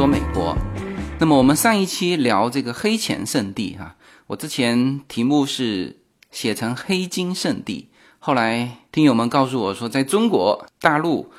说美国。那么我们上一期聊这个黑钱圣地哈，我之前题目是写成黑金圣地，后来听友们告诉我说，在中国大陆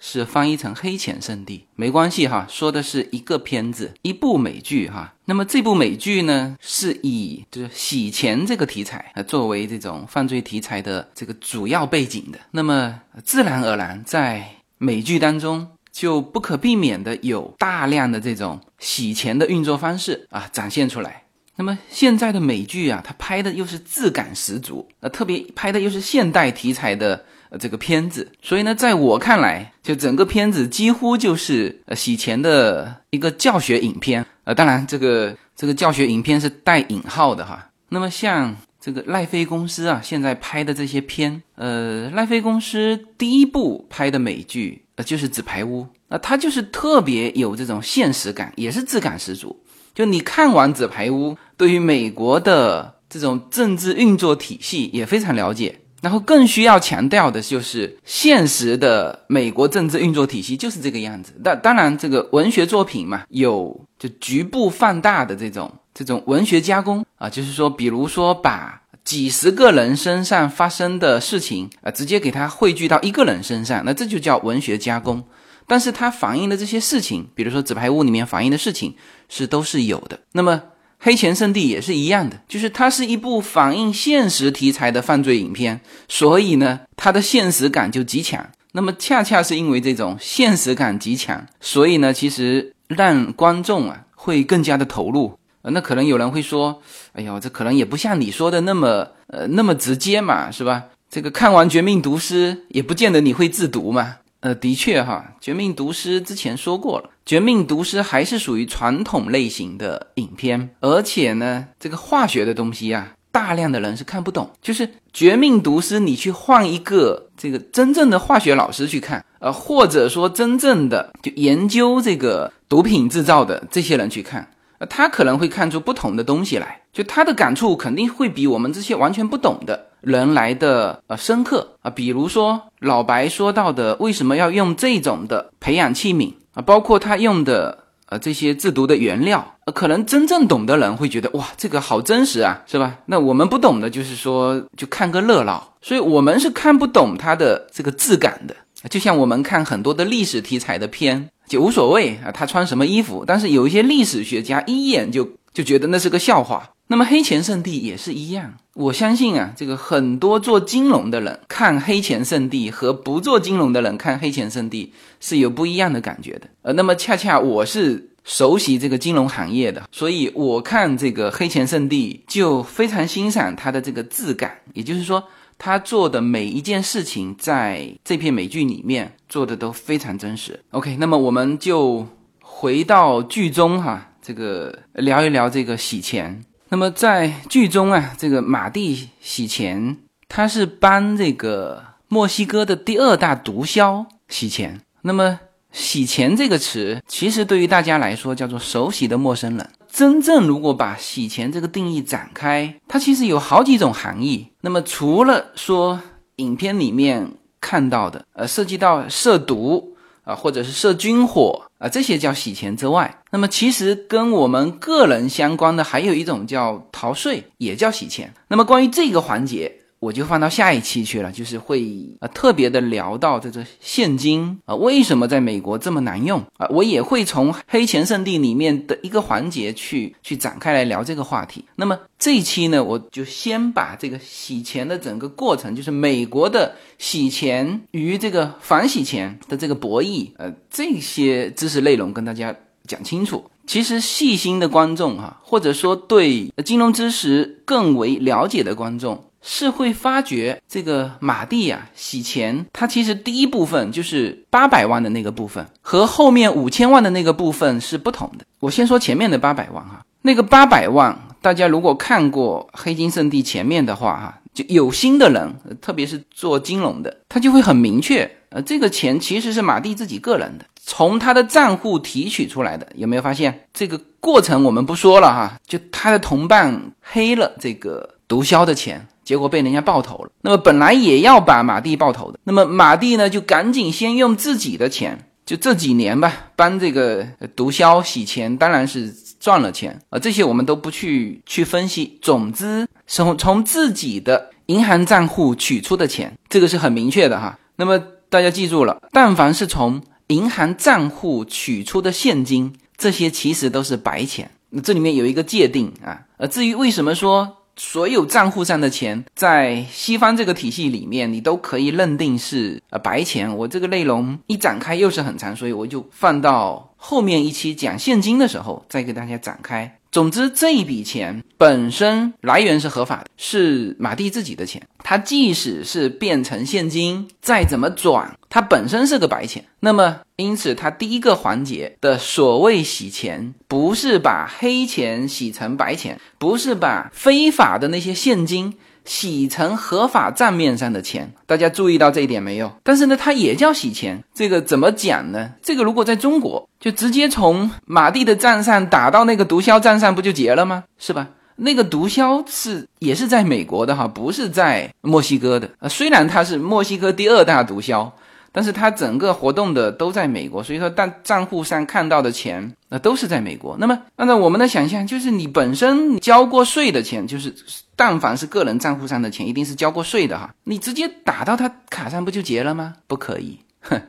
是翻译成黑钱圣地，没关系哈，说的是一个片子，一部美剧哈。那么这部美剧呢，是以就是洗钱这个题材啊作为这种犯罪题材的这个主要背景的，那么自然而然在美剧当中。就不可避免的有大量的这种洗钱的运作方式啊展现出来。那么现在的美剧啊，它拍的又是质感十足，呃，特别拍的又是现代题材的呃这个片子，所以呢，在我看来，就整个片子几乎就是呃洗钱的一个教学影片。呃，当然这个这个教学影片是带引号的哈。那么像这个赖飞公司啊，现在拍的这些片，呃，赖飞公司第一部拍的美剧。呃，就是纸牌屋，那它就是特别有这种现实感，也是质感十足。就你看完纸牌屋，对于美国的这种政治运作体系也非常了解。然后更需要强调的就是现实的美国政治运作体系就是这个样子。但当然，这个文学作品嘛，有就局部放大的这种这种文学加工啊，就是说，比如说把。几十个人身上发生的事情啊，直接给它汇聚到一个人身上，那这就叫文学加工。但是它反映的这些事情，比如说《纸牌屋》里面反映的事情，是都是有的。那么《黑钱圣地》也是一样的，就是它是一部反映现实题材的犯罪影片，所以呢，它的现实感就极强。那么恰恰是因为这种现实感极强，所以呢，其实让观众啊会更加的投入。那可能有人会说：“哎呦，这可能也不像你说的那么呃那么直接嘛，是吧？这个看完《绝命毒师》也不见得你会自毒嘛。”呃，的确哈，《绝命毒师》之前说过了，《绝命毒师》还是属于传统类型的影片，而且呢，这个化学的东西啊，大量的人是看不懂。就是《绝命毒师》，你去换一个这个真正的化学老师去看，呃，或者说真正的就研究这个毒品制造的这些人去看。呃，他可能会看出不同的东西来，就他的感触肯定会比我们这些完全不懂的人来的呃深刻啊。比如说老白说到的，为什么要用这种的培养器皿啊？包括他用的呃这些制毒的原料，可能真正懂的人会觉得哇，这个好真实啊，是吧？那我们不懂的，就是说就看个热闹，所以我们是看不懂它的这个质感的。就像我们看很多的历史题材的片。就无所谓啊，他穿什么衣服？但是有一些历史学家一眼就就觉得那是个笑话。那么黑钱圣地也是一样，我相信啊，这个很多做金融的人看黑钱圣地和不做金融的人看黑钱圣地是有不一样的感觉的。呃，那么恰恰我是熟悉这个金融行业的，所以我看这个黑钱圣地就非常欣赏它的这个质感，也就是说。他做的每一件事情，在这片美剧里面做的都非常真实。OK，那么我们就回到剧中哈，这个聊一聊这个洗钱。那么在剧中啊，这个马蒂洗钱，他是帮这个墨西哥的第二大毒枭洗钱。那么洗钱这个词，其实对于大家来说叫做熟悉的陌生人。真正如果把洗钱这个定义展开，它其实有好几种含义。那么除了说影片里面看到的，呃，涉及到涉毒啊，或者是涉军火啊，这些叫洗钱之外，那么其实跟我们个人相关的还有一种叫逃税，也叫洗钱。那么关于这个环节。我就放到下一期去了，就是会啊特别的聊到这个现金啊为什么在美国这么难用啊，我也会从黑钱圣地里面的一个环节去去展开来聊这个话题。那么这一期呢，我就先把这个洗钱的整个过程，就是美国的洗钱与这个反洗钱的这个博弈，呃这些知识内容跟大家讲清楚。其实细心的观众哈，或者说对金融知识更为了解的观众。是会发觉这个马蒂啊洗钱，他其实第一部分就是八百万的那个部分，和后面五千万的那个部分是不同的。我先说前面的八百万哈，那个八百万，大家如果看过《黑金圣地》前面的话哈，就有心的人，特别是做金融的，他就会很明确，呃，这个钱其实是马蒂自己个人的，从他的账户提取出来的。有没有发现这个过程？我们不说了哈，就他的同伴黑了这个毒枭的钱。结果被人家爆头了。那么本来也要把马蒂爆头的，那么马蒂呢就赶紧先用自己的钱就这几年吧，帮这个毒枭洗钱，当然是赚了钱啊。这些我们都不去去分析。总之，从从自己的银行账户取出的钱，这个是很明确的哈。那么大家记住了，但凡是从银行账户取出的现金，这些其实都是白钱。那这里面有一个界定啊。呃，至于为什么说？所有账户上的钱，在西方这个体系里面，你都可以认定是呃白钱。我这个内容一展开又是很长，所以我就放到后面一期讲现金的时候再给大家展开。总之，这一笔钱本身来源是合法的，是马蒂自己的钱。他即使是变成现金，再怎么转，它本身是个白钱。那么，因此，他第一个环节的所谓洗钱，不是把黑钱洗成白钱，不是把非法的那些现金。洗成合法账面上的钱，大家注意到这一点没有？但是呢，它也叫洗钱，这个怎么讲呢？这个如果在中国，就直接从马蒂的账上打到那个毒枭账上，不就结了吗？是吧？那个毒枭是也是在美国的哈，不是在墨西哥的。呃，虽然他是墨西哥第二大毒枭。但是他整个活动的都在美国，所以说，但账户上看到的钱，那都是在美国。那么，按照我们的想象，就是你本身交过税的钱，就是但凡是个人账户上的钱，一定是交过税的哈。你直接打到他卡上不就结了吗？不可以，哼。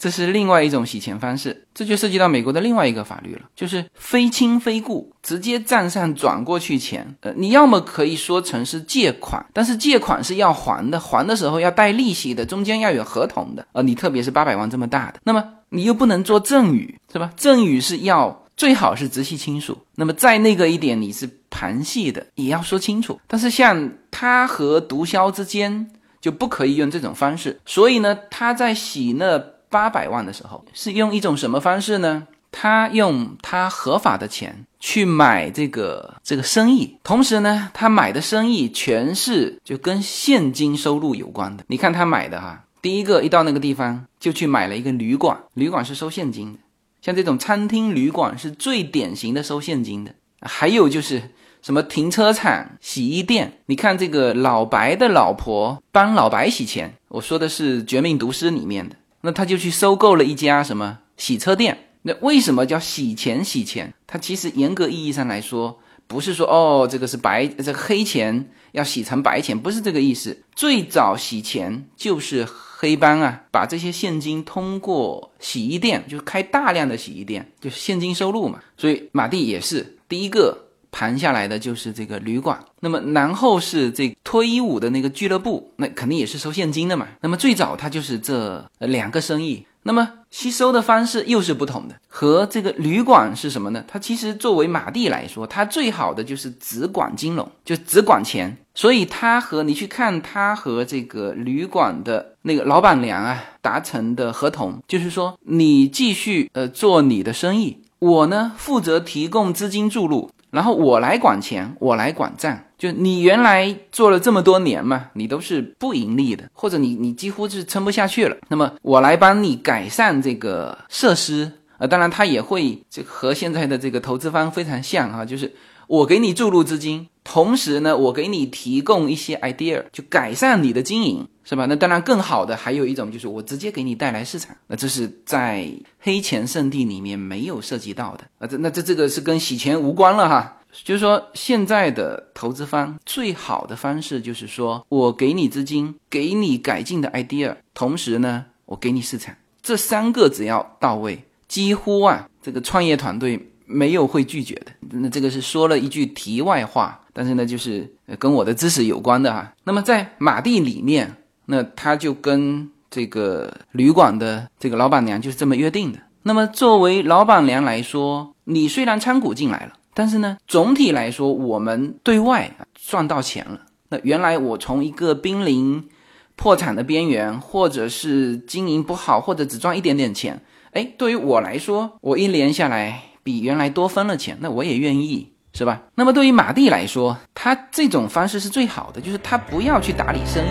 这是另外一种洗钱方式，这就涉及到美国的另外一个法律了，就是非亲非故，直接账上转过去钱。呃，你要么可以说成是借款，但是借款是要还的，还的时候要带利息的，中间要有合同的。呃，你特别是八百万这么大的，那么你又不能做赠与，是吧？赠与是要最好是直系亲属，那么在那个一点你是旁系的，也要说清楚。但是像他和毒枭之间就不可以用这种方式，所以呢，他在洗那。八百万的时候是用一种什么方式呢？他用他合法的钱去买这个这个生意，同时呢，他买的生意全是就跟现金收入有关的。你看他买的哈，第一个一到那个地方就去买了一个旅馆，旅馆是收现金的，像这种餐厅、旅馆是最典型的收现金的。还有就是什么停车场、洗衣店，你看这个老白的老婆帮老白洗钱，我说的是《绝命毒师》里面的。那他就去收购了一家什么洗车店？那为什么叫洗钱？洗钱？它其实严格意义上来说，不是说哦，这个是白，这个黑钱要洗成白钱，不是这个意思。最早洗钱就是黑帮啊，把这些现金通过洗衣店，就是开大量的洗衣店，就是现金收入嘛。所以马蒂也是第一个。盘下来的就是这个旅馆，那么然后是这脱衣舞的那个俱乐部，那肯定也是收现金的嘛。那么最早他就是这两个生意，那么吸收的方式又是不同的。和这个旅馆是什么呢？它其实作为马蒂来说，它最好的就是只管金融，就只管钱。所以他和你去看他和这个旅馆的那个老板娘啊达成的合同，就是说你继续呃做你的生意，我呢负责提供资金注入。然后我来管钱，我来管账。就你原来做了这么多年嘛，你都是不盈利的，或者你你几乎是撑不下去了。那么我来帮你改善这个设施啊，当然他也会这和现在的这个投资方非常像哈，就是我给你注入资金，同时呢，我给你提供一些 idea，就改善你的经营。是吧？那当然，更好的还有一种就是我直接给你带来市场。那这是在黑钱圣地里面没有涉及到的啊。这那这这个是跟洗钱无关了哈。就是说，现在的投资方最好的方式就是说我给你资金，给你改进的 idea，同时呢，我给你市场。这三个只要到位，几乎啊，这个创业团队没有会拒绝的。那这个是说了一句题外话，但是呢，就是跟我的知识有关的哈。那么在马地里面。那他就跟这个旅馆的这个老板娘就是这么约定的。那么作为老板娘来说，你虽然参股进来了，但是呢，总体来说我们对外赚到钱了。那原来我从一个濒临破产的边缘，或者是经营不好，或者只赚一点点钱，哎，对于我来说，我一年下来比原来多分了钱，那我也愿意，是吧？那么对于马蒂来说，他这种方式是最好的，就是他不要去打理生意。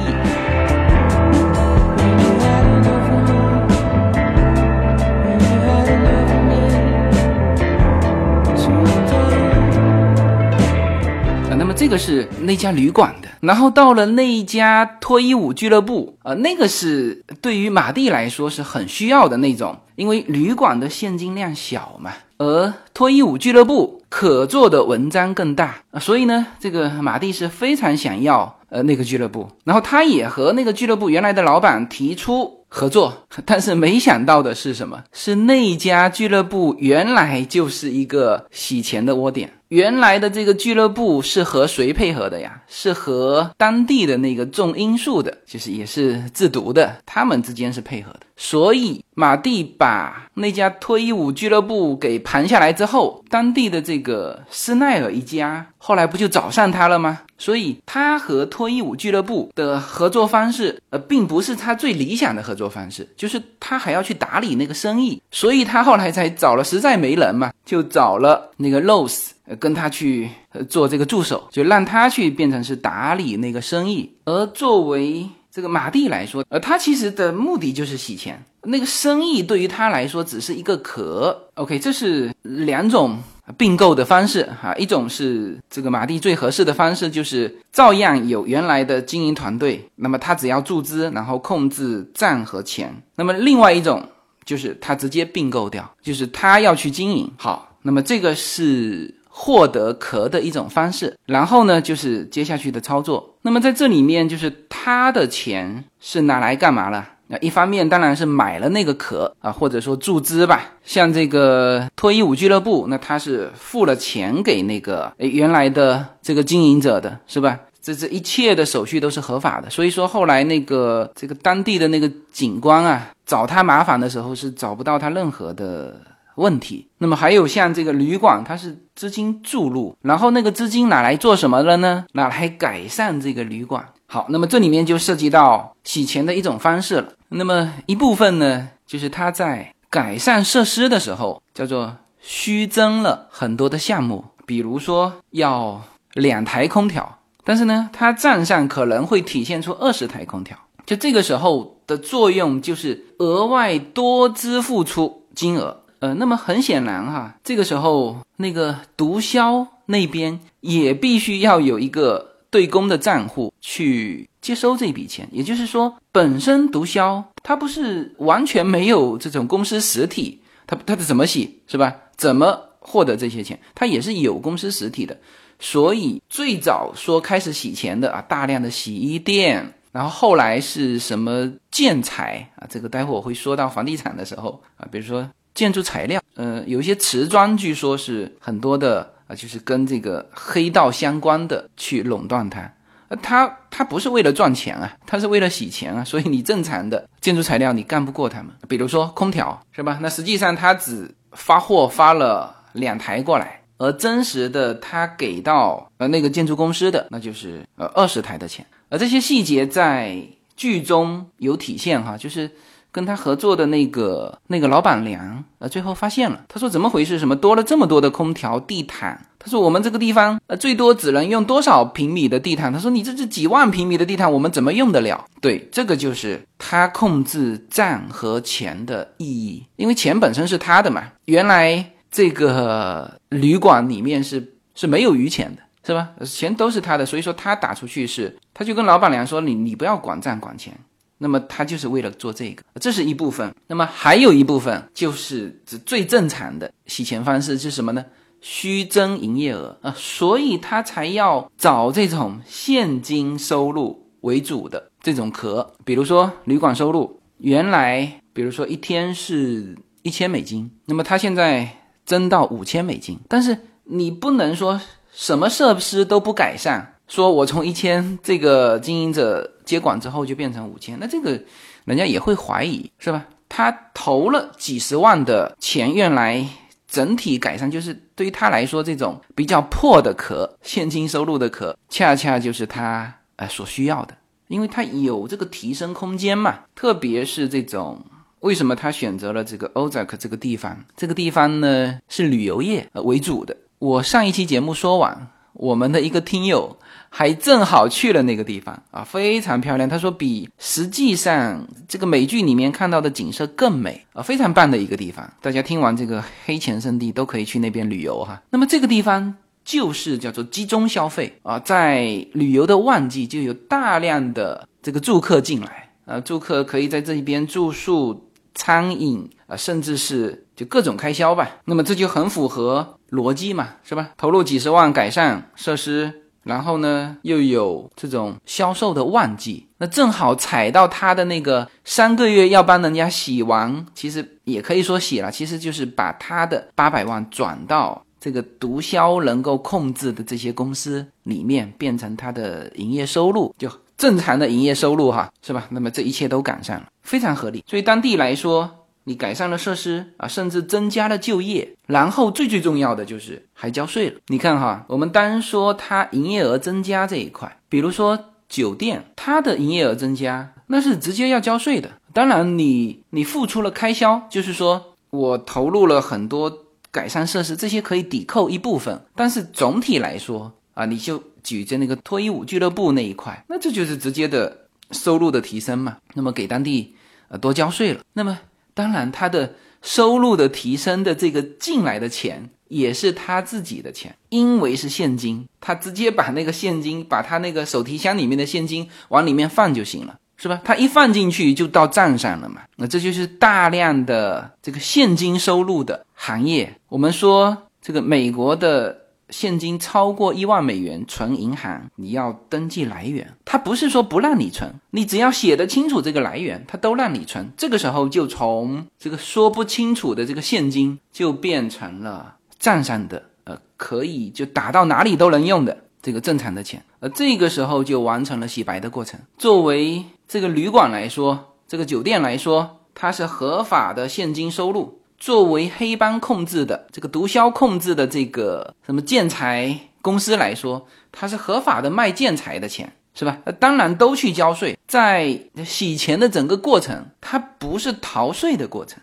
那么这个是那家旅馆的，然后到了那一家脱衣舞俱乐部，呃，那个是对于马蒂来说是很需要的那种，因为旅馆的现金量小嘛，而脱衣舞俱乐部可做的文章更大，所以呢，这个马蒂是非常想要呃那个俱乐部，然后他也和那个俱乐部原来的老板提出合作，但是没想到的是什么？是那家俱乐部原来就是一个洗钱的窝点。原来的这个俱乐部是和谁配合的呀？是和当地的那个种罂粟的，就是也是制毒的，他们之间是配合的。所以马蒂把那家脱衣舞俱乐部给盘下来之后，当地的这个施奈尔一家后来不就找上他了吗？所以他和脱衣舞俱乐部的合作方式，呃，并不是他最理想的合作方式，就是他还要去打理那个生意，所以他后来才找了，实在没人嘛，就找了那个 Rose。跟他去做这个助手，就让他去变成是打理那个生意。而作为这个马蒂来说，呃，他其实的目的就是洗钱。那个生意对于他来说只是一个壳。OK，这是两种并购的方式哈。一种是这个马蒂最合适的方式，就是照样有原来的经营团队，那么他只要注资，然后控制账和钱。那么另外一种就是他直接并购掉，就是他要去经营。好，那么这个是。获得壳的一种方式，然后呢，就是接下去的操作。那么在这里面，就是他的钱是拿来干嘛了？那一方面当然是买了那个壳啊，或者说注资吧。像这个脱衣舞俱乐部，那他是付了钱给那个原来的这个经营者的，是吧？这这一切的手续都是合法的。所以说后来那个这个当地的那个警官啊，找他麻烦的时候是找不到他任何的。问题，那么还有像这个旅馆，它是资金注入，然后那个资金拿来做什么了呢？拿来改善这个旅馆。好，那么这里面就涉及到洗钱的一种方式了。那么一部分呢，就是他在改善设施的时候，叫做虚增了很多的项目，比如说要两台空调，但是呢，他账上可能会体现出二十台空调，就这个时候的作用就是额外多支付出金额。呃，那么很显然哈，这个时候那个毒枭那边也必须要有一个对公的账户去接收这笔钱。也就是说，本身毒枭他不是完全没有这种公司实体，他他怎么洗是吧？怎么获得这些钱？他也是有公司实体的。所以最早说开始洗钱的啊，大量的洗衣店，然后后来是什么建材啊？这个待会我会说到房地产的时候啊，比如说。建筑材料，呃，有一些瓷砖，据说是很多的啊，就是跟这个黑道相关的去垄断它。呃，他他不是为了赚钱啊，他是为了洗钱啊。所以你正常的建筑材料你干不过他们。比如说空调是吧？那实际上他只发货发了两台过来，而真实的他给到呃那个建筑公司的那就是呃二十台的钱。而这些细节在剧中有体现哈，就是。跟他合作的那个那个老板娘，呃，最后发现了，他说怎么回事？什么多了这么多的空调、地毯？他说我们这个地方，呃，最多只能用多少平米的地毯？他说你这是几万平米的地毯，我们怎么用得了？对，这个就是他控制账和钱的意义，因为钱本身是他的嘛。原来这个旅馆里面是是没有余钱的，是吧？钱都是他的，所以说他打出去是，他就跟老板娘说，你你不要管账管钱。那么他就是为了做这个，这是一部分。那么还有一部分就是指最正常的洗钱方式是什么呢？虚增营业额啊，所以他才要找这种现金收入为主的这种壳。比如说旅馆收入，原来比如说一天是一千美金，那么他现在增到五千美金，但是你不能说什么设施都不改善。说我从一千这个经营者接管之后就变成五千，那这个人家也会怀疑是吧？他投了几十万的钱，原来整体改善就是对于他来说这种比较破的壳，现金收入的壳，恰恰就是他呃所需要的，因为他有这个提升空间嘛。特别是这种为什么他选择了这个 OZAK 这个地方？这个地方呢是旅游业为主的。我上一期节目说完，我们的一个听友。还正好去了那个地方啊，非常漂亮。他说比实际上这个美剧里面看到的景色更美啊，非常棒的一个地方。大家听完这个黑钱圣地都可以去那边旅游哈。那么这个地方就是叫做集中消费啊，在旅游的旺季就有大量的这个住客进来啊，住客可以在这一边住宿、餐饮啊，甚至是就各种开销吧。那么这就很符合逻辑嘛，是吧？投入几十万改善设施。然后呢，又有这种销售的旺季，那正好踩到他的那个三个月要帮人家洗完，其实也可以说洗了，其实就是把他的八百万转到这个毒枭能够控制的这些公司里面，变成他的营业收入，就正常的营业收入哈，是吧？那么这一切都赶上了，非常合理。所以当地来说。你改善了设施啊，甚至增加了就业，然后最最重要的就是还交税了。你看哈，我们单说它营业额增加这一块，比如说酒店，它的营业额增加，那是直接要交税的。当然，你你付出了开销，就是说我投入了很多改善设施，这些可以抵扣一部分。但是总体来说啊，你就举着那个脱衣舞俱乐部那一块，那这就是直接的收入的提升嘛。那么给当地呃多交税了，那么。当然，他的收入的提升的这个进来的钱也是他自己的钱，因为是现金，他直接把那个现金，把他那个手提箱里面的现金往里面放就行了，是吧？他一放进去就到账上了嘛。那这就是大量的这个现金收入的行业。我们说这个美国的。现金超过一万美元存银行，你要登记来源。他不是说不让你存，你只要写得清楚这个来源，他都让你存。这个时候就从这个说不清楚的这个现金，就变成了账上的，呃，可以就打到哪里都能用的这个正常的钱。而这个时候就完成了洗白的过程。作为这个旅馆来说，这个酒店来说，它是合法的现金收入。作为黑帮控制的这个毒枭控制的这个什么建材公司来说，它是合法的卖建材的钱，是吧？当然都去交税，在洗钱的整个过程，它不是逃税的过程，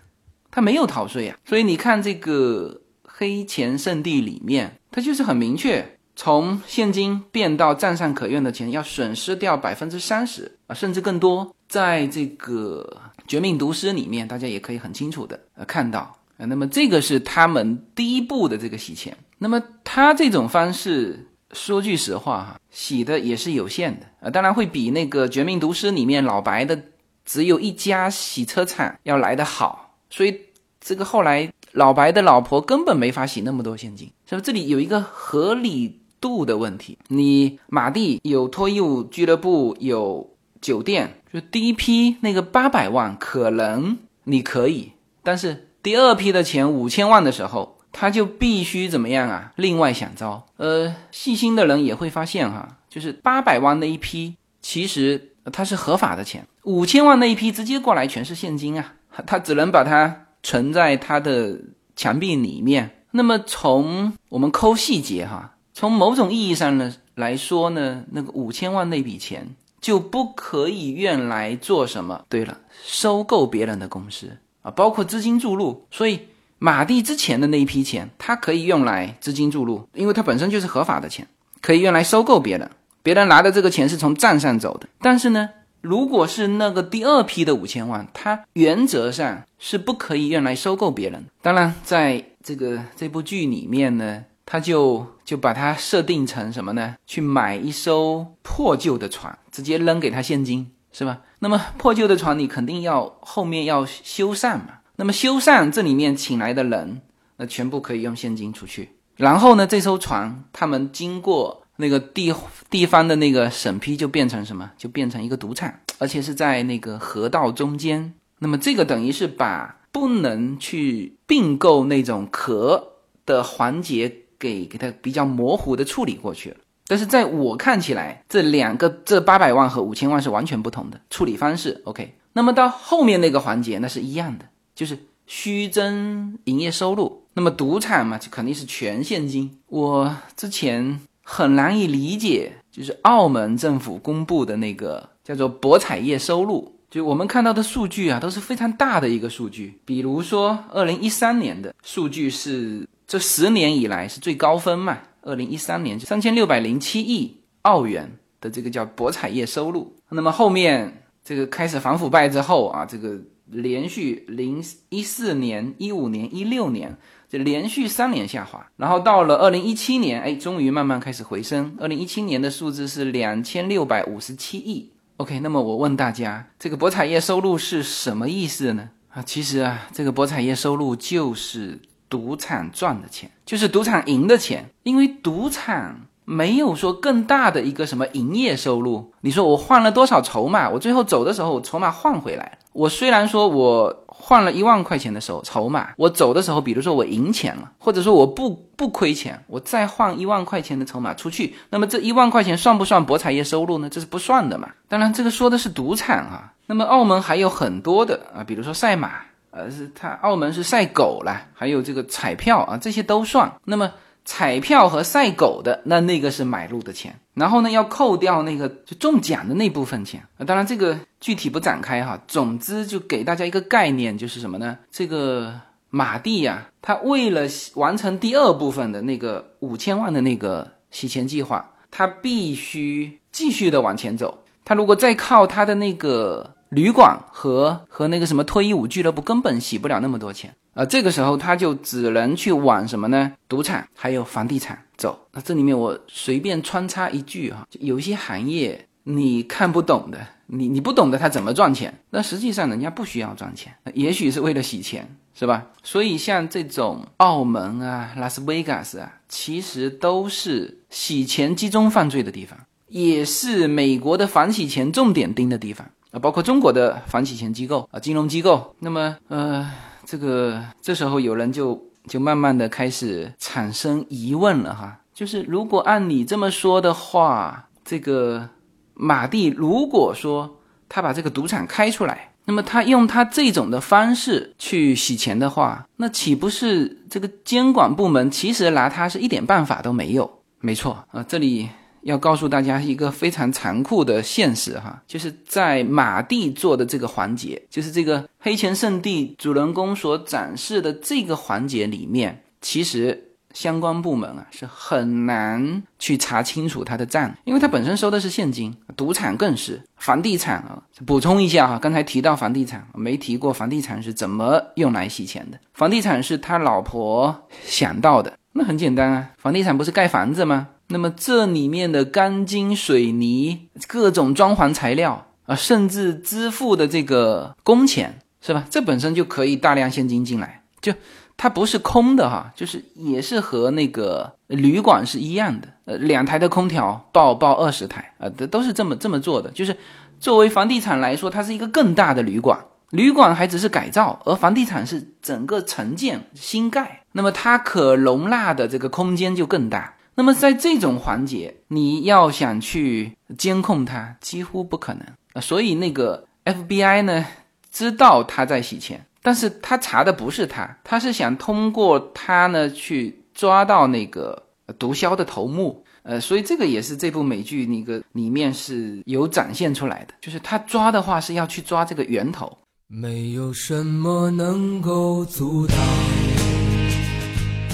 它没有逃税啊。所以你看这个黑钱圣地里面，它就是很明确，从现金变到账上可用的钱，要损失掉百分之三十啊，甚至更多，在这个。绝命毒师里面，大家也可以很清楚的呃看到啊，那么这个是他们第一步的这个洗钱。那么他这种方式，说句实话哈，洗的也是有限的啊，当然会比那个绝命毒师里面老白的只有一家洗车厂要来的好。所以这个后来老白的老婆根本没法洗那么多现金，是吧？这里有一个合理度的问题。你马蒂有脱衣舞俱乐部，有酒店。就第一批那个八百万可能你可以，但是第二批的钱五千万的时候，他就必须怎么样啊？另外想招。呃，细心的人也会发现哈，就是八百万那一批其实它是合法的钱，五千万那一批直接过来全是现金啊，他只能把它存在他的墙壁里面。那么从我们抠细节哈，从某种意义上呢来说呢，那个五千万那笔钱。就不可以用来做什么？对了，收购别人的公司啊，包括资金注入。所以马蒂之前的那一批钱，它可以用来资金注入，因为它本身就是合法的钱，可以用来收购别人。别人拿的这个钱是从账上走的。但是呢，如果是那个第二批的五千万，它原则上是不可以用来收购别人。当然，在这个这部剧里面呢。他就就把它设定成什么呢？去买一艘破旧的船，直接扔给他现金，是吧？那么破旧的船你肯定要后面要修缮嘛？那么修缮这里面请来的人，那全部可以用现金出去。然后呢，这艘船他们经过那个地地方的那个审批，就变成什么？就变成一个赌场，而且是在那个河道中间。那么这个等于是把不能去并购那种壳的环节。给给他比较模糊的处理过去了，但是在我看起来，这两个这八百万和五千万是完全不同的处理方式。OK，那么到后面那个环节那是一样的，就是虚增营业收入。那么赌场嘛，就肯定是全现金。我之前很难以理解，就是澳门政府公布的那个叫做博彩业收入，就我们看到的数据啊，都是非常大的一个数据。比如说二零一三年的数据是。这十年以来是最高分嘛？二零一三年三千六百零七亿澳元的这个叫博彩业收入。那么后面这个开始反腐败之后啊，这个连续零一四年、一五年、一六年这连续三年下滑，然后到了二零一七年，哎，终于慢慢开始回升。二零一七年的数字是两千六百五十七亿。OK，那么我问大家，这个博彩业收入是什么意思呢？啊，其实啊，这个博彩业收入就是赌场赚的钱，就是赌场赢的钱，因为赌场没有说更大的一个什么营业收入。你说我换了多少筹码，我最后走的时候，筹码换回来了，我虽然说我。换了一万块钱的时候，筹码我走的时候，比如说我赢钱了，或者说我不不亏钱，我再换一万块钱的筹码出去，那么这一万块钱算不算博彩业收入呢？这是不算的嘛。当然，这个说的是赌场啊。那么澳门还有很多的啊，比如说赛马，呃，是它澳门是赛狗啦，还有这个彩票啊，这些都算。那么。彩票和赛狗的那那个是买入的钱，然后呢要扣掉那个就中奖的那部分钱啊。当然这个具体不展开哈。总之就给大家一个概念，就是什么呢？这个马蒂呀，他为了完成第二部分的那个五千万的那个洗钱计划，他必须继续的往前走。他如果再靠他的那个旅馆和和那个什么脱衣舞俱乐部，根本洗不了那么多钱。啊，这个时候他就只能去往什么呢？赌场还有房地产走。那这里面我随便穿插一句哈，就有些行业你看不懂的，你你不懂得他怎么赚钱，那实际上人家不需要赚钱，也许是为了洗钱，是吧？所以像这种澳门啊、拉斯维加斯啊，其实都是洗钱集中犯罪的地方，也是美国的反洗钱重点盯的地方包括中国的反洗钱机构啊、金融机构。那么，呃。这个这时候有人就就慢慢的开始产生疑问了哈，就是如果按你这么说的话，这个马蒂如果说他把这个赌场开出来，那么他用他这种的方式去洗钱的话，那岂不是这个监管部门其实拿他是一点办法都没有？没错啊，这里。要告诉大家一个非常残酷的现实哈，就是在马蒂做的这个环节，就是这个黑钱圣地主人公所展示的这个环节里面，其实相关部门啊是很难去查清楚他的账，因为他本身收的是现金，赌场更是，房地产啊，补充一下哈，刚才提到房地产，没提过房地产是怎么用来洗钱的，房地产是他老婆想到的，那很简单啊，房地产不是盖房子吗？那么这里面的钢筋水泥、各种装潢材料啊，甚至支付的这个工钱，是吧？这本身就可以大量现金进来，就它不是空的哈，就是也是和那个旅馆是一样的。呃，两台的空调报报二十台啊，都都是这么这么做的。就是作为房地产来说，它是一个更大的旅馆，旅馆还只是改造，而房地产是整个城建新盖，那么它可容纳的这个空间就更大。那么在这种环节，你要想去监控他，几乎不可能啊。所以那个 FBI 呢，知道他在洗钱，但是他查的不是他，他是想通过他呢去抓到那个毒枭的头目。呃，所以这个也是这部美剧那个里面是有展现出来的，就是他抓的话是要去抓这个源头。没有什么能够阻挡。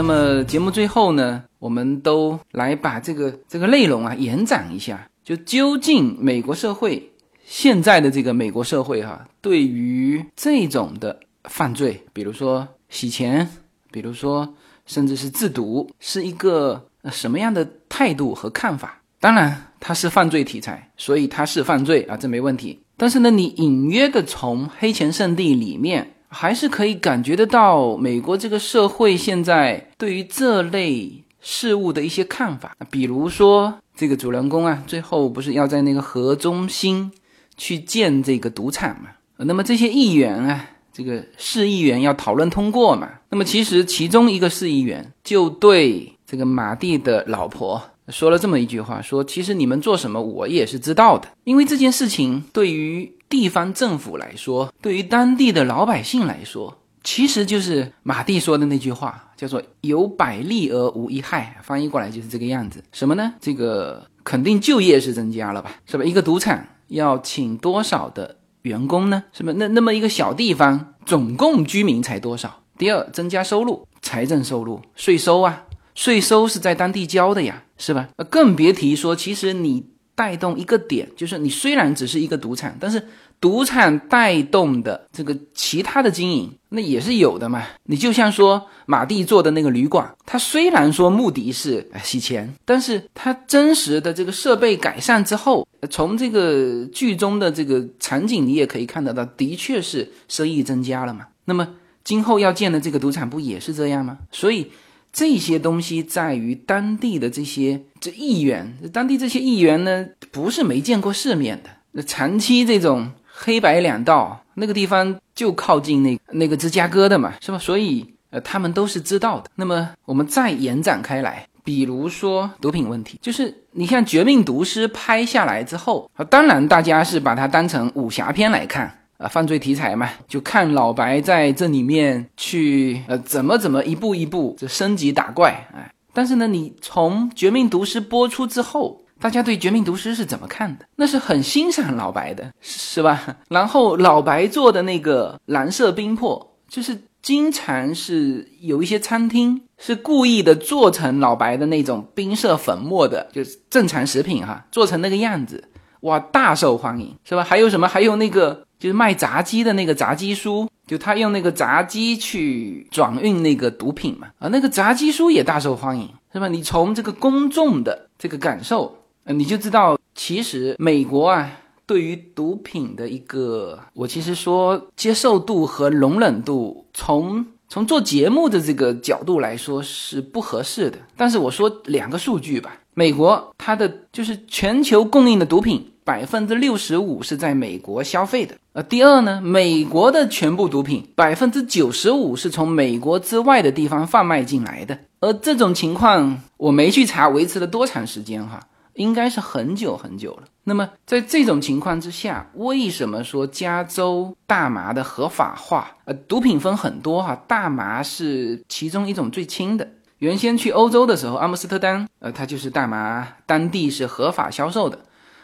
那么节目最后呢，我们都来把这个这个内容啊延展一下，就究竟美国社会。现在的这个美国社会哈，对于这种的犯罪，比如说洗钱，比如说甚至是制毒，是一个什么样的态度和看法？当然，它是犯罪题材，所以它是犯罪啊，这没问题。但是呢，你隐约的从黑钱圣地里面，还是可以感觉得到美国这个社会现在对于这类事物的一些看法。比如说，这个主人公啊，最后不是要在那个河中心去建这个赌场嘛？那么这些议员啊，这个市议员要讨论通过嘛？那么其实其中一个市议员就对这个马蒂的老婆。说了这么一句话，说其实你们做什么，我也是知道的，因为这件事情对于地方政府来说，对于当地的老百姓来说，其实就是马蒂说的那句话，叫做“有百利而无一害”，翻译过来就是这个样子。什么呢？这个肯定就业是增加了吧，是吧？一个赌场要请多少的员工呢？是吧？那那么一个小地方，总共居民才多少？第二，增加收入，财政收入，税收啊。税收是在当地交的呀，是吧？更别提说，其实你带动一个点，就是你虽然只是一个赌场，但是赌场带动的这个其他的经营，那也是有的嘛。你就像说马蒂做的那个旅馆，它虽然说目的是洗钱，但是它真实的这个设备改善之后，从这个剧中的这个场景你也可以看得到，的确是生意增加了嘛。那么今后要建的这个赌场不也是这样吗？所以。这些东西在于当地的这些这议员，当地这些议员呢，不是没见过世面的。那长期这种黑白两道，那个地方就靠近那那个芝加哥的嘛，是吧？所以呃，他们都是知道的。那么我们再延展开来，比如说毒品问题，就是你看《绝命毒师》拍下来之后啊，当然大家是把它当成武侠片来看。啊，犯罪题材嘛，就看老白在这里面去呃怎么怎么一步一步这升级打怪哎。但是呢，你从《绝命毒师》播出之后，大家对《绝命毒师》是怎么看的？那是很欣赏老白的，是吧？然后老白做的那个蓝色冰魄，就是经常是有一些餐厅是故意的做成老白的那种冰色粉末的，就是正常食品哈，做成那个样子，哇，大受欢迎，是吧？还有什么？还有那个。就是卖炸鸡的那个炸鸡叔，就他用那个炸鸡去转运那个毒品嘛，啊，那个炸鸡叔也大受欢迎，是吧？你从这个公众的这个感受，呃，你就知道，其实美国啊，对于毒品的一个，我其实说接受度和容忍度，从从做节目的这个角度来说是不合适的。但是我说两个数据吧，美国它的就是全球供应的毒品。百分之六十五是在美国消费的，呃，第二呢，美国的全部毒品百分之九十五是从美国之外的地方贩卖进来的，而这种情况我没去查维持了多长时间哈，应该是很久很久了。那么在这种情况之下，为什么说加州大麻的合法化？呃，毒品分很多哈，大麻是其中一种最轻的。原先去欧洲的时候，阿姆斯特丹，呃，它就是大麻当地是合法销售的。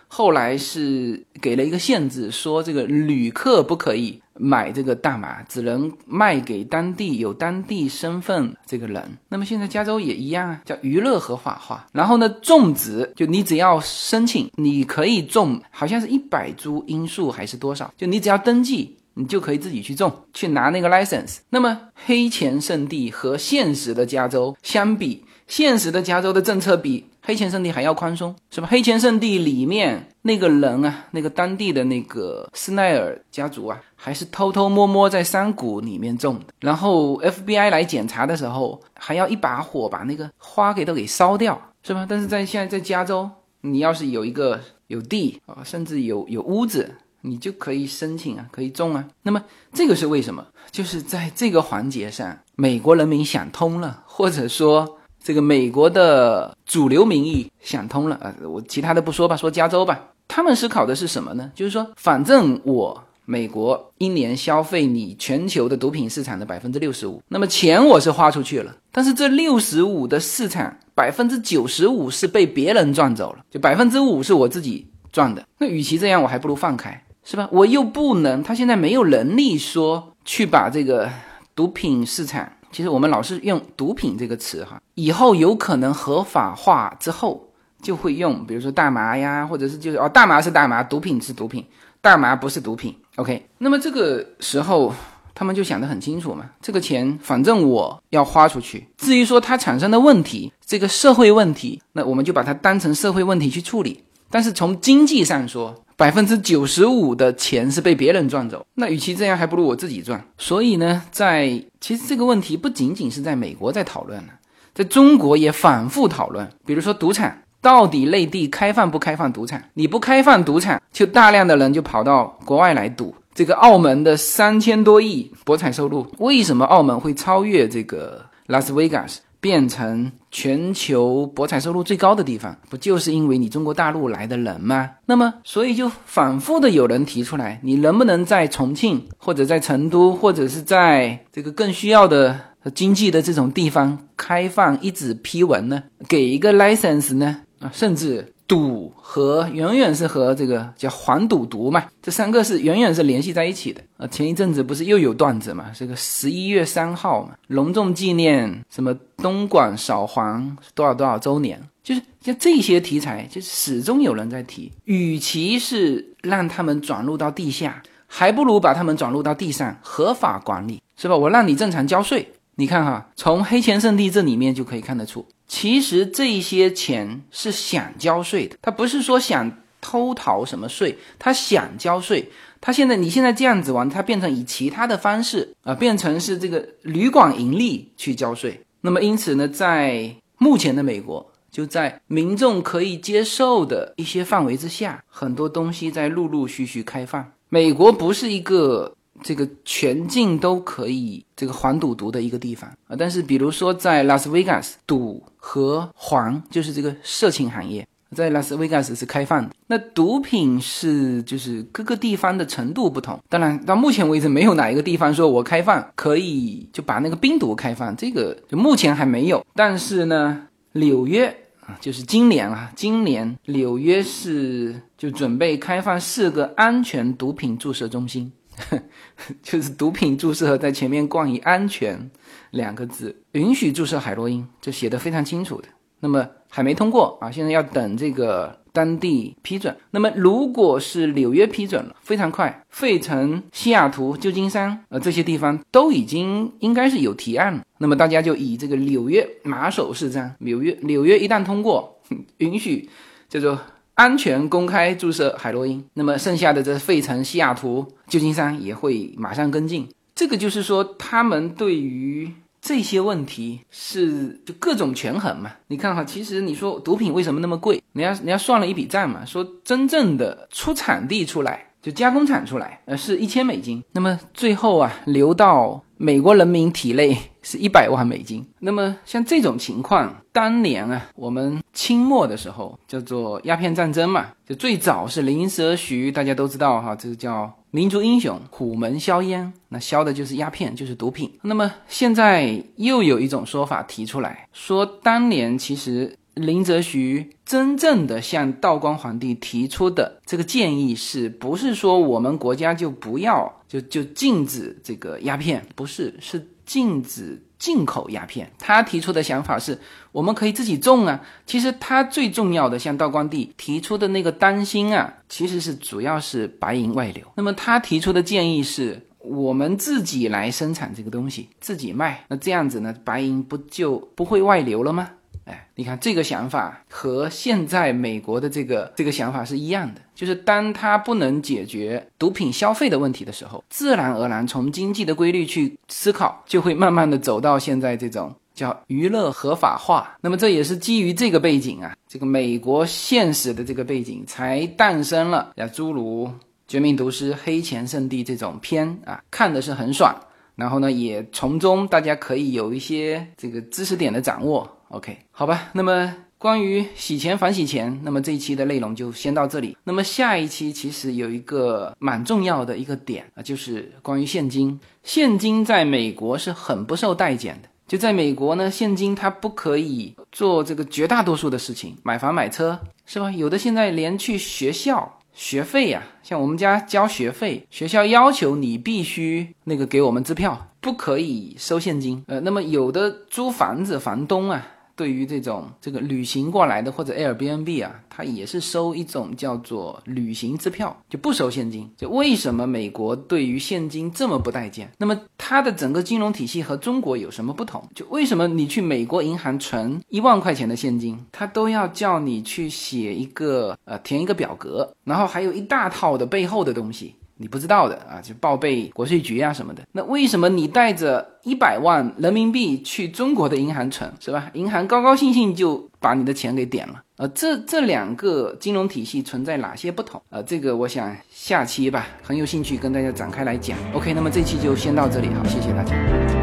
后来是给了一个限制，说这个旅客不可以买这个大麻，只能卖给当地有当地身份这个人。那么现在加州也一样啊，叫娱乐合法化。然后呢，种植就你只要申请，你可以种，好像是一百株罂粟还是多少？就你只要登记，你就可以自己去种，去拿那个 license。那么黑钱圣地和现实的加州相比，现实的加州的政策比。黑钱圣地还要宽松，是吧？黑钱圣地里面那个人啊，那个当地的那个斯奈尔家族啊，还是偷偷摸摸在山谷里面种的。然后 FBI 来检查的时候，还要一把火把那个花给都给烧掉，是吧？但是在现在在加州，你要是有一个有地啊，甚至有有屋子，你就可以申请啊，可以种啊。那么这个是为什么？就是在这个环节上，美国人民想通了，或者说。这个美国的主流民意想通了啊，我其他的不说吧，说加州吧。他们思考的是什么呢？就是说，反正我美国一年消费你全球的毒品市场的百分之六十五，那么钱我是花出去了，但是这六十五的市场百分之九十五是被别人赚走了，就百分之五是我自己赚的。那与其这样，我还不如放开，是吧？我又不能，他现在没有能力说去把这个毒品市场。其实我们老是用“毒品”这个词哈，以后有可能合法化之后就会用，比如说大麻呀，或者是就是哦，大麻是大麻，毒品是毒品，大麻不是毒品。OK，那么这个时候他们就想得很清楚嘛，这个钱反正我要花出去，至于说它产生的问题，这个社会问题，那我们就把它当成社会问题去处理。但是从经济上说，百分之九十五的钱是被别人赚走，那与其这样，还不如我自己赚。所以呢，在其实这个问题不仅仅是在美国在讨论了，在中国也反复讨论，比如说赌场到底内地开放不开放赌场？你不开放赌场，就大量的人就跑到国外来赌。这个澳门的三千多亿博彩收入，为什么澳门会超越这个拉斯维加斯？变成全球博彩收入最高的地方，不就是因为你中国大陆来的人吗？那么，所以就反复的有人提出来，你能不能在重庆或者在成都，或者是在这个更需要的经济的这种地方开放一纸批文呢？给一个 license 呢？啊，甚至。赌和远远是和这个叫黄赌毒嘛，这三个是远远是联系在一起的啊。前一阵子不是又有段子嘛，这个十一月三号嘛，隆重纪念什么东莞扫黄多少多少周年，就是像这些题材，就始终有人在提。与其是让他们转入到地下，还不如把他们转入到地上，合法管理，是吧？我让你正常交税。你看哈，从黑钱圣地这里面就可以看得出。其实这些钱是想交税的，他不是说想偷逃什么税，他想交税。他现在你现在这样子玩，他变成以其他的方式啊，变成是这个旅馆盈利去交税。那么因此呢，在目前的美国，就在民众可以接受的一些范围之下，很多东西在陆陆续续开放。美国不是一个。这个全境都可以这个黄赌毒的一个地方啊，但是比如说在拉斯维加斯，赌和黄就是这个色情行业，在拉斯维加斯是开放的。那毒品是就是各个地方的程度不同，当然到目前为止没有哪一个地方说我开放可以就把那个冰毒开放，这个就目前还没有。但是呢，纽约啊，就是今年啊，今年纽约是就准备开放四个安全毒品注射中心。就是毒品注射在前面冠以“安全”两个字，允许注射海洛因，这写的非常清楚的。那么还没通过啊，现在要等这个当地批准。那么如果是纽约批准了，非常快，费城、西雅图、旧金山呃这些地方都已经应该是有提案了。那么大家就以这个纽约马首是瞻，纽约纽约一旦通过，允许叫做。安全公开注射海洛因，那么剩下的这费城、西雅图、旧金山也会马上跟进。这个就是说，他们对于这些问题是就各种权衡嘛。你看哈，其实你说毒品为什么那么贵？人家人家算了一笔账嘛，说真正的出产地出来就加工厂出来，呃，是一千美金。那么最后啊，流到美国人民体内。是一百万美金。那么像这种情况，当年啊，我们清末的时候叫做鸦片战争嘛，就最早是林则徐，大家都知道哈，这个叫民族英雄，虎门销烟，那销的就是鸦片，就是毒品。那么现在又有一种说法提出来，说当年其实林则徐真正的向道光皇帝提出的这个建议，是不是说我们国家就不要就就禁止这个鸦片？不是，是。禁止进口鸦片，他提出的想法是，我们可以自己种啊。其实他最重要的，像道光帝提出的那个担心啊，其实是主要是白银外流。那么他提出的建议是，我们自己来生产这个东西，自己卖，那这样子呢，白银不就不会外流了吗？哎，你看这个想法和现在美国的这个这个想法是一样的，就是当他不能解决毒品消费的问题的时候，自然而然从经济的规律去思考，就会慢慢的走到现在这种叫娱乐合法化。那么这也是基于这个背景啊，这个美国现实的这个背景，才诞生了像诸如《绝命毒师》《黑钱圣地》这种片啊，看的是很爽，然后呢，也从中大家可以有一些这个知识点的掌握。OK，好吧，那么关于洗钱反洗钱，那么这一期的内容就先到这里。那么下一期其实有一个蛮重要的一个点啊，就是关于现金。现金在美国是很不受待见的。就在美国呢，现金它不可以做这个绝大多数的事情，买房买车是吧？有的现在连去学校学费呀，像我们家交学费，学校要求你必须那个给我们支票，不可以收现金。呃，那么有的租房子房东啊。对于这种这个旅行过来的或者 Airbnb 啊，它也是收一种叫做旅行支票，就不收现金。就为什么美国对于现金这么不待见？那么它的整个金融体系和中国有什么不同？就为什么你去美国银行存一万块钱的现金，它都要叫你去写一个呃填一个表格，然后还有一大套的背后的东西。你不知道的啊，就报备国税局啊什么的。那为什么你带着一百万人民币去中国的银行存，是吧？银行高高兴兴就把你的钱给点了。呃，这这两个金融体系存在哪些不同？呃，这个我想下期吧，很有兴趣跟大家展开来讲。OK，那么这期就先到这里，好，谢谢大家。